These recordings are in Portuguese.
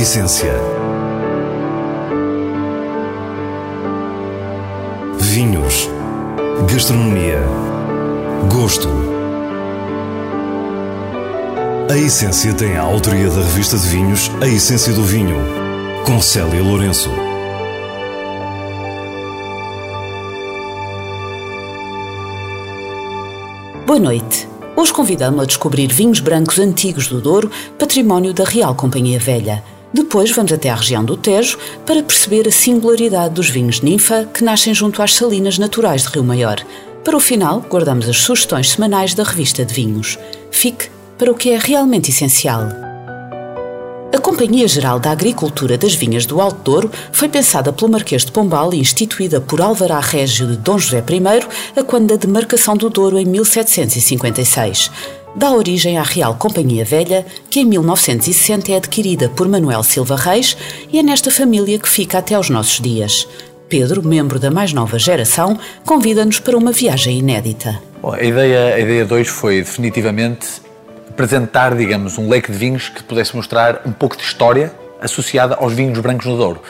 essência. Vinhos. Gastronomia. Gosto. A Essência tem a autoria da revista de vinhos A Essência do Vinho, com Célia Lourenço. Boa noite. Hoje convidamos a descobrir vinhos brancos antigos do Douro, património da Real Companhia Velha. Depois vamos até à região do Tejo para perceber a singularidade dos vinhos ninfa que nascem junto às salinas naturais de Rio Maior. Para o final, guardamos as sugestões semanais da revista de vinhos. Fique para o que é realmente essencial. A Companhia Geral da Agricultura das Vinhas do Alto Douro foi pensada pelo Marquês de Pombal e instituída por Alvará Régio de Dom José I a quando da demarcação do Douro em 1756. Dá origem à Real Companhia Velha, que em 1960 é adquirida por Manuel Silva Reis e é nesta família que fica até aos nossos dias. Pedro, membro da mais nova geração, convida-nos para uma viagem inédita. Bom, a ideia a ideia 2 foi definitivamente apresentar, digamos, um leque de vinhos que pudesse mostrar um pouco de história associada aos vinhos brancos no Douro,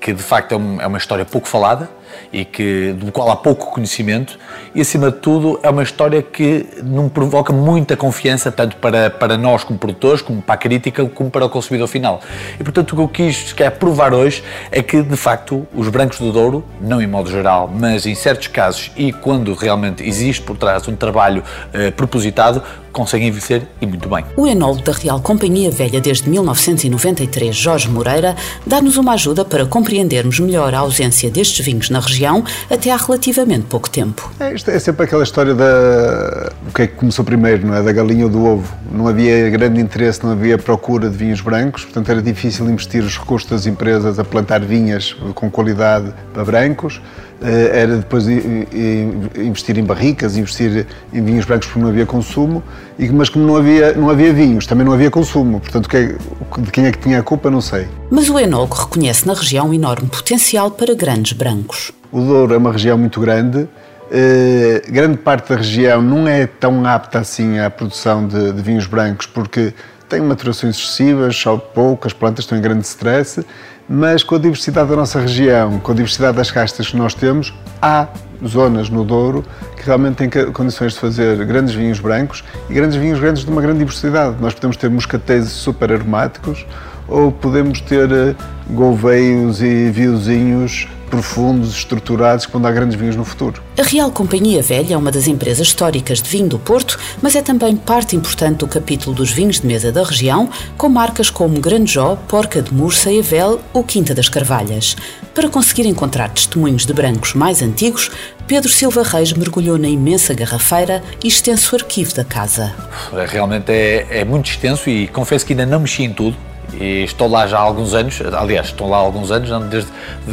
que de facto é, é uma história pouco falada e que, do qual há pouco conhecimento e, acima de tudo, é uma história que não provoca muita confiança, tanto para, para nós como produtores, como para a crítica, como para o consumidor final. E, portanto, o que eu quis quer provar hoje é que, de facto, os brancos do Douro, não em modo geral, mas em certos casos e quando realmente existe por trás um trabalho eh, propositado, conseguem envelhecer e muito bem. O enólogo da Real Companhia Velha desde 1993, Jorge Moreira, dá-nos uma ajuda para compreendermos melhor a ausência destes vinhos na região até há relativamente pouco tempo. É, isto é sempre aquela história da o que é que começou primeiro, não é? Da galinha ou do ovo. Não havia grande interesse, não havia procura de vinhos brancos, portanto era difícil investir os recursos das empresas a plantar vinhas com qualidade para brancos. Eh, era depois investir em barricas, investir em vinhos brancos porque não havia consumo, mas como não havia, não havia vinhos, também não havia consumo. Portanto, é, de quem é que tinha a culpa, não sei. Mas o enólogo reconhece na região um enorme potencial para grandes brancos. O Douro é uma região muito grande, Uh, grande parte da região não é tão apta assim à produção de, de, vinhos brancos porque tem maturações excessivas, só poucas plantas estão em grande stress, mas com a diversidade da nossa região, com a diversidade das castas que nós temos, há zonas no Douro que realmente têm condições de fazer grandes vinhos brancos e grandes vinhos grandes de uma grande diversidade. Nós podemos ter moscatéis super aromáticos ou podemos ter eh, golveios e viozinhos profundos, estruturados, vão dar grandes vinhos no futuro. A Real Companhia Velha é uma das empresas históricas de vinho do Porto, mas é também parte importante do capítulo dos vinhos de mesa da região, com marcas como Grandjó, Porca de Mursa, Evel ou Quinta das Carvalhas. Para conseguir encontrar testemunhos de brancos mais antigos, Pedro Silva Reis mergulhou na imensa garrafeira e extenso arquivo da casa. Realmente é, é muito extenso e confesso que ainda não mexi em tudo e estou lá já há alguns anos, aliás, estou lá há alguns anos, desde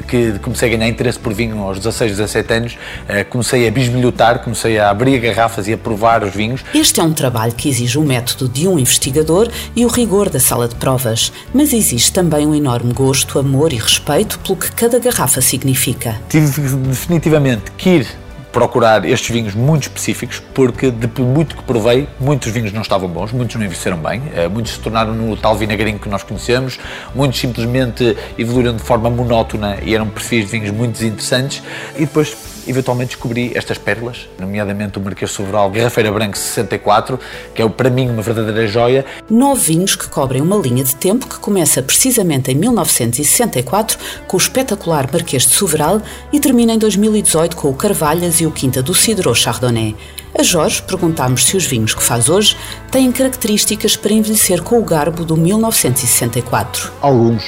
que comecei a ganhar interesse por vinho aos 16, 17 anos, eh, comecei a bisbilhotar, comecei a abrir garrafas e a provar os vinhos. Este é um trabalho que exige o método de um investigador e o rigor da sala de provas, mas existe também um enorme gosto, amor e respeito pelo que cada garrafa significa. Tive definitivamente que ir procurar estes vinhos muito específicos, porque de muito que provei, muitos vinhos não estavam bons, muitos não envelheceram bem, eh, muitos se tornaram no tal vinagrinho que nós conhecemos, muitos simplesmente evoluíram de forma monótona e eram perfis de vinhos muito desinteressantes, e depois eventualmente descobri estas pérolas, nomeadamente o Marquês Sobral Garrafeira Branco 64, que é para mim uma verdadeira joia. Nove vinhos que cobrem uma linha de tempo que começa precisamente em 1964 com o espetacular Marquês de Sobral e termina em 2018 com o Carvalhas e o Quinta do Cidro Chardonnay. A Jorge perguntámos se os vinhos que faz hoje têm características para envelhecer com o garbo do 1964. Alguns,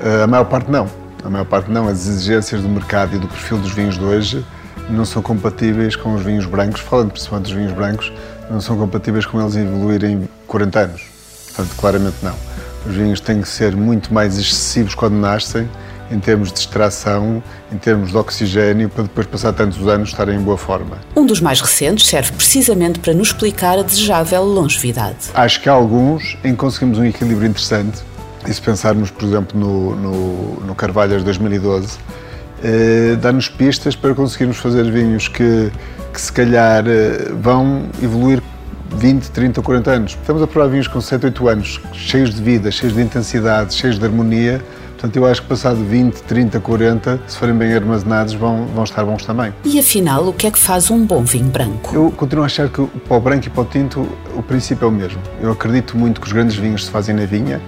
eh, a maior parte não. A maior parte não. As exigências do mercado e do perfil dos vinhos de hoje não são compatíveis com os vinhos brancos, falando principalmente dos vinhos brancos, não são compatíveis com eles evoluírem 40 anos. Portanto, claramente não. Os vinhos têm que ser muito mais excessivos quando nascem, em termos de extração, em termos de oxigênio, para depois passar tantos anos estarem em boa forma. Um dos mais recentes serve precisamente para nos explicar a desejável longevidade. Acho que há alguns em que conseguimos um equilíbrio interessante. E se pensarmos, por exemplo, no, no, no Carvalhas 2012, eh, dá-nos pistas para conseguirmos fazer vinhos que, que se calhar eh, vão evoluir 20, 30, 40 anos. Estamos a provar vinhos com 7, 8 anos, cheios de vida, cheios de intensidade, cheios de harmonia. Portanto, eu acho que passado 20, 30, 40, se forem bem armazenados, vão, vão estar bons também. E afinal, o que é que faz um bom vinho branco? Eu continuo a achar que para o branco e para o tinto o princípio é o mesmo. Eu acredito muito que os grandes vinhos se fazem na vinha,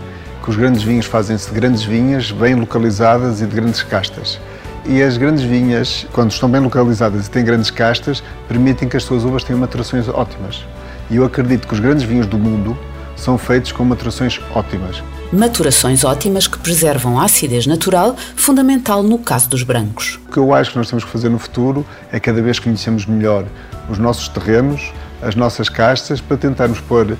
que os grandes vinhos fazem-se de grandes vinhas, bem localizadas e de grandes castas. E as grandes vinhas, quando estão bem localizadas e têm grandes castas, permitem que as suas uvas tenham maturações ótimas. E eu acredito que os grandes vinhos do mundo são feitos com maturações ótimas. Maturações ótimas que preservam a acidez natural, fundamental no caso dos brancos. O que eu acho que nós temos que fazer no futuro é cada vez conhecermos melhor os nossos terrenos, as nossas castas, para tentarmos pôr uh,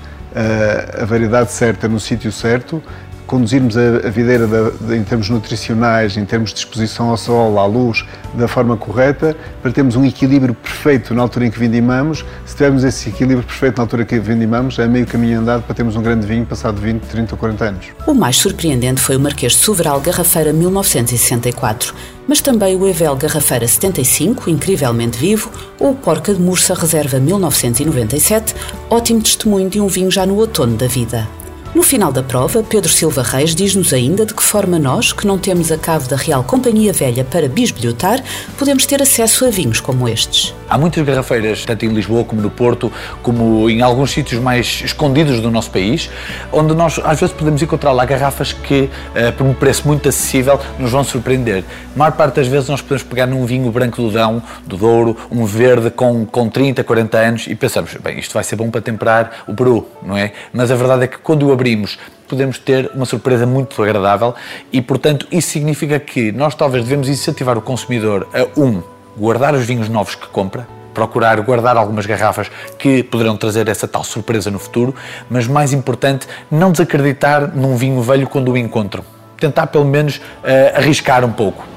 a variedade certa no sítio certo conduzirmos a, a videira em termos nutricionais, em termos de exposição ao sol, à luz, da forma correta, para termos um equilíbrio perfeito na altura em que vindimamos. Se tivermos esse equilíbrio perfeito na altura que vindimamos, é meio caminho andado para termos um grande vinho passado 20, 30 ou 40 anos. O mais surpreendente foi o Marquês de Soveral Garrafeira 1964, mas também o Evel Garrafeira 75, incrivelmente vivo, ou o Porca de Mursa Reserva 1997, ótimo testemunho de um vinho já no outono da vida. No final da prova, Pedro Silva Reis diz-nos ainda de que forma nós, que não temos a cave da Real Companhia Velha para bisbilhotar, podemos ter acesso a vinhos como estes. Há muitas garrafeiras, tanto em Lisboa como no Porto, como em alguns sítios mais escondidos do nosso país, onde nós às vezes podemos encontrar lá garrafas que, uh, por um preço muito acessível, nos vão surpreender. A maior parte das vezes nós podemos pegar num vinho branco do Dão, do Douro, um verde com, com 30, 40 anos e pensamos, bem, isto vai ser bom para temperar o peru, não é? Mas a verdade é que quando o abrimos podemos ter uma surpresa muito agradável e, portanto, isso significa que nós talvez devemos incentivar o consumidor a, um, guardar os vinhos novos que compra, procurar guardar algumas garrafas que poderão trazer essa tal surpresa no futuro, mas mais importante, não desacreditar num vinho velho quando o encontram. Tentar pelo menos uh, arriscar um pouco.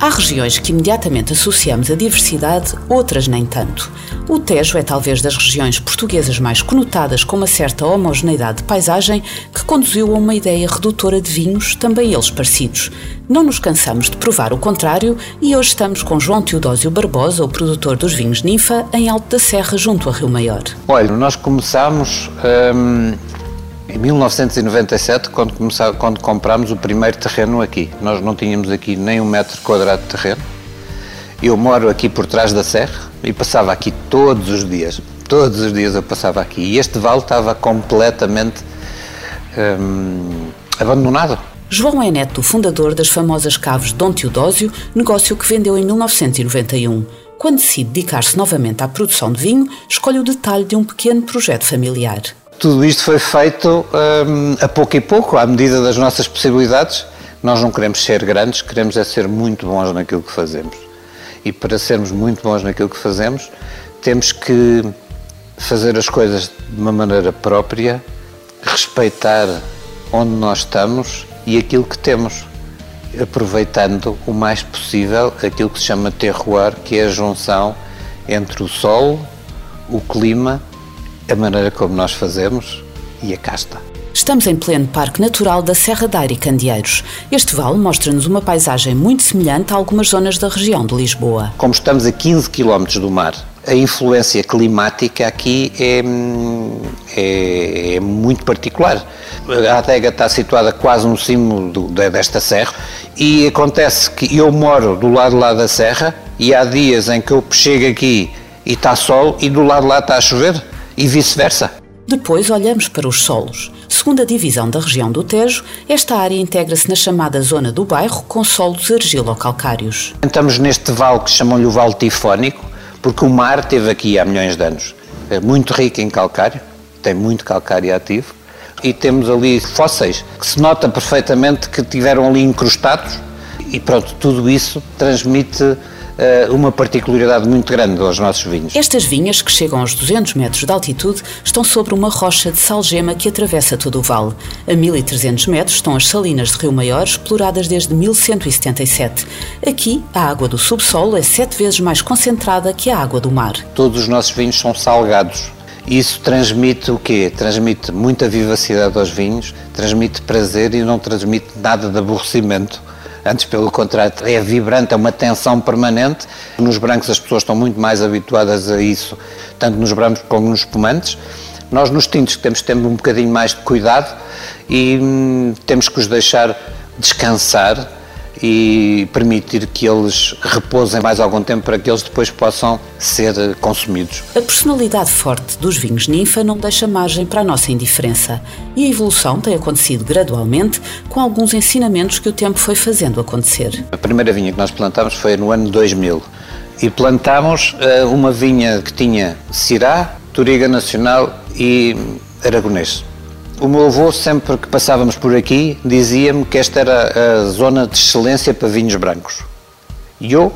Há regiões que imediatamente associamos a diversidade, outras nem tanto. O Tejo é talvez das regiões portuguesas mais conotadas com uma certa homogeneidade de paisagem que conduziu a uma ideia redutora de vinhos, também eles parecidos. Não nos cansamos de provar o contrário e hoje estamos com João Teodósio Barbosa, o produtor dos vinhos Ninfa, em Alto da Serra, junto a Rio Maior. Olha, nós começámos hum, em 1997, quando, começava, quando comprámos o primeiro terreno aqui, nós não tínhamos aqui nem um metro quadrado de terreno. Eu moro aqui por trás da serra e passava aqui todos os dias. Todos os dias eu passava aqui. E este vale estava completamente hum, abandonado. João é neto do fundador das famosas caves Dom Teodósio, negócio que vendeu em 1991. Quando decide dedicar-se novamente à produção de vinho, escolhe o detalhe de um pequeno projeto familiar tudo isto foi feito um, a pouco e pouco, à medida das nossas possibilidades. Nós não queremos ser grandes, queremos é ser muito bons naquilo que fazemos. E para sermos muito bons naquilo que fazemos, temos que fazer as coisas de uma maneira própria, respeitar onde nós estamos e aquilo que temos, aproveitando o mais possível aquilo que se chama terroir, que é a junção entre o sol, o clima a maneira como nós fazemos e a casta. Estamos em pleno Parque Natural da Serra da Aire e Candeeiros. Este vale mostra-nos uma paisagem muito semelhante a algumas zonas da região de Lisboa. Como estamos a 15 km do mar, a influência climática aqui é, é, é, muito particular. A adega está situada quase no cimo do, desta serra e acontece que eu moro do lado lá da serra e há dias em que eu chego aqui e está sol e do lado lá está a chover e vice-versa. Depois olhamos para os solos. Segundo a divisão da região do Tejo, esta área integra-se na chamada zona do bairro com solos argilo-calcários. Estamos neste vale que chamam-lhe o Vale Tifónico, porque o mar teve aqui há milhões de anos. É muito rico em calcário, tem muito calcário ativo, e temos ali fósseis que se nota perfeitamente que tiveram ali incrustados, e pronto, tudo isso transmite uma particularidade muito grande aos nossos vinhos. Estas vinhas, que chegam aos 200 metros de altitude, estão sobre uma rocha de salgema que atravessa todo o vale. A 1300 metros estão as salinas de Rio Maior, exploradas desde 1177. Aqui, a água do subsolo é sete vezes mais concentrada que a água do mar. Todos os nossos vinhos são salgados. Isso transmite o quê? Transmite muita vivacidade aos vinhos, transmite prazer e não transmite nada de aborrecimento Antes, pelo contrário, é vibrante, é uma tensão permanente. Nos brancos as pessoas estão muito mais habituadas a isso, tanto nos brancos como nos espumantes. Nós nos tintos temos que ter um bocadinho mais de cuidado e hum, temos que os deixar descansar e permitir que eles repousem mais algum tempo para que eles depois possam ser consumidos. A personalidade forte dos vinhos ninfa não deixa margem para a nossa indiferença e a evolução tem acontecido gradualmente com alguns ensinamentos que o tempo foi fazendo acontecer. A primeira vinha que nós plantámos foi no ano 2000 e plantámos uh, uma vinha que tinha Cirá, Turiga Nacional e Aragonês. O meu avô, sempre que passávamos por aqui, dizia-me que esta era a zona de excelência para vinhos brancos. E eu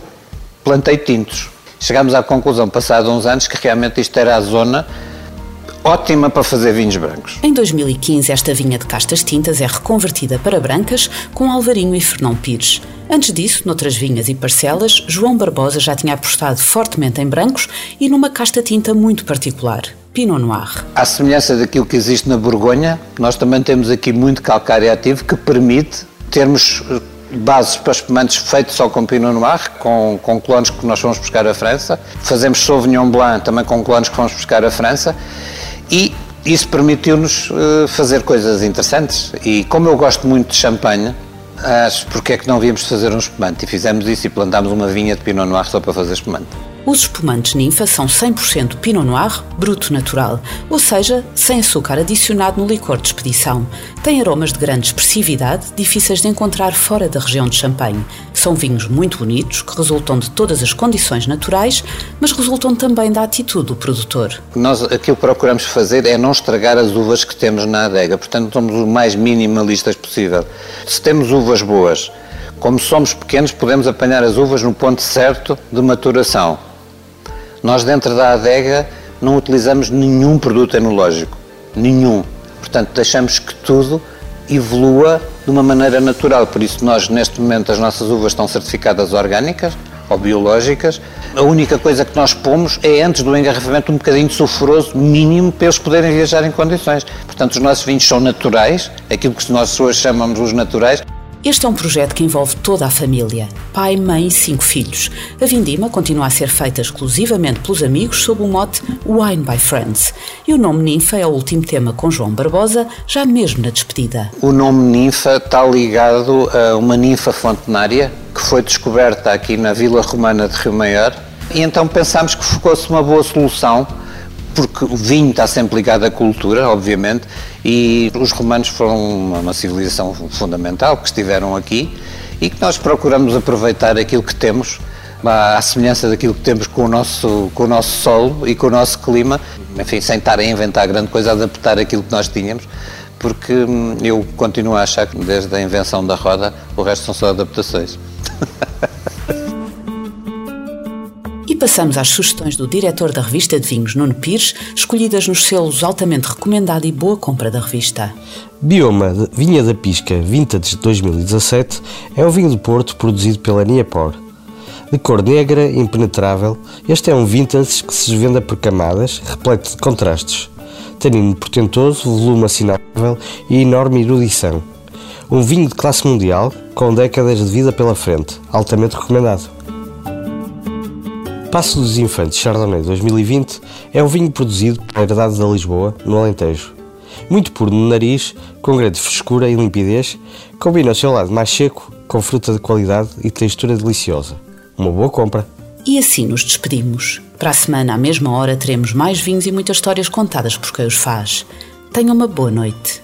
plantei tintos. Chegámos à conclusão, passados uns anos, que realmente isto era a zona ótima para fazer vinhos brancos. Em 2015, esta vinha de castas tintas é reconvertida para brancas com Alvarinho e Fernão Pires. Antes disso, noutras vinhas e parcelas, João Barbosa já tinha apostado fortemente em brancos e numa casta tinta muito particular, Pinot Noir. À semelhança daquilo que existe na Borgonha, nós também temos aqui muito calcário ativo que permite termos eh, bases para espumantes feitos só com Pinot Noir, com, com clones que nós vamos buscar à França. Fazemos Sauvignon Blanc também com clones que vamos buscar à França. E isso permitiu-nos uh, fazer coisas interessantes. E como eu gosto muito de champanhe, acho porque é que não víamos fazer um espumante. E fizemos isso e plantámos uma vinha de Pinot Noir só para fazer espumante. Os espumantes ninfa são 100% Pinot Noir bruto natural, ou seja, sem açúcar adicionado no licor de expedição. Têm aromas de grande expressividade, difíceis de encontrar fora da região de Champagne. São vinhos muito bonitos, que resultam de todas as condições naturais, mas resultam também da atitude do produtor. Nós aquilo que procuramos fazer é não estragar as uvas que temos na adega, portanto somos o mais minimalistas possível. Se temos uvas boas, como somos pequenos, podemos apanhar as uvas no ponto certo de maturação nós, dentro da adega, não utilizamos nenhum produto enológico. Nenhum. Portanto, deixamos que tudo evolua de uma maneira natural. Por isso, nós, neste momento, as nossas uvas estão certificadas orgânicas ou biológicas. A única coisa que nós pomos é, antes do engarrafamento, um bocadinho de sulfuroso mínimo para eles poderem viajar em condições. Portanto, os nossos vinhos são naturais, aquilo que nós hoje chamamos os naturais, este é um projeto que envolve toda a família, pai, mãe e cinco filhos. A vindima continua a ser feita exclusivamente pelos amigos sob o mote Wine by Friends. E o nome Ninfa é o último tema com João Barbosa, já mesmo na despedida. O nome Ninfa está ligado a uma ninfa fontenária que foi descoberta aqui na Vila Romana de Rio Maior. E então pensámos que fosse uma boa solução porque o vinho está sempre ligado à cultura, obviamente, e os romanos foram uma civilização fundamental que estiveram aqui e que nós procuramos aproveitar aquilo que temos, à semelhança daquilo que temos com o nosso, com o nosso solo e com o nosso clima, enfim, sem estar a inventar grande coisa, adaptar aquilo que nós tínhamos, porque hum, eu continuo a achar que desde a invenção da roda o resto são só adaptações. Passamos às sugestões do diretor da revista de vinhos, Nuno Pires, escolhidas nos selos altamente recomendado e boa compra da revista. Bioma Vinha da Pisca Vintage 2017 é um vinho do Porto produzido pela Niapor. De cor negra impenetrável, este é um vintage que se desvenda por camadas, repleto de contrastes. Tanino portentoso, volume assinável e enorme erudição. Um vinho de classe mundial, com décadas de vida pela frente, altamente recomendado. Passo dos Infantes Chardonnay 2020 é um vinho produzido pela Herdade da Lisboa, no Alentejo. Muito puro no nariz, com grande frescura e limpidez, combina o seu lado mais seco com fruta de qualidade e textura deliciosa. Uma boa compra. E assim nos despedimos. Para a semana, à mesma hora, teremos mais vinhos e muitas histórias contadas por quem os faz. Tenha uma boa noite.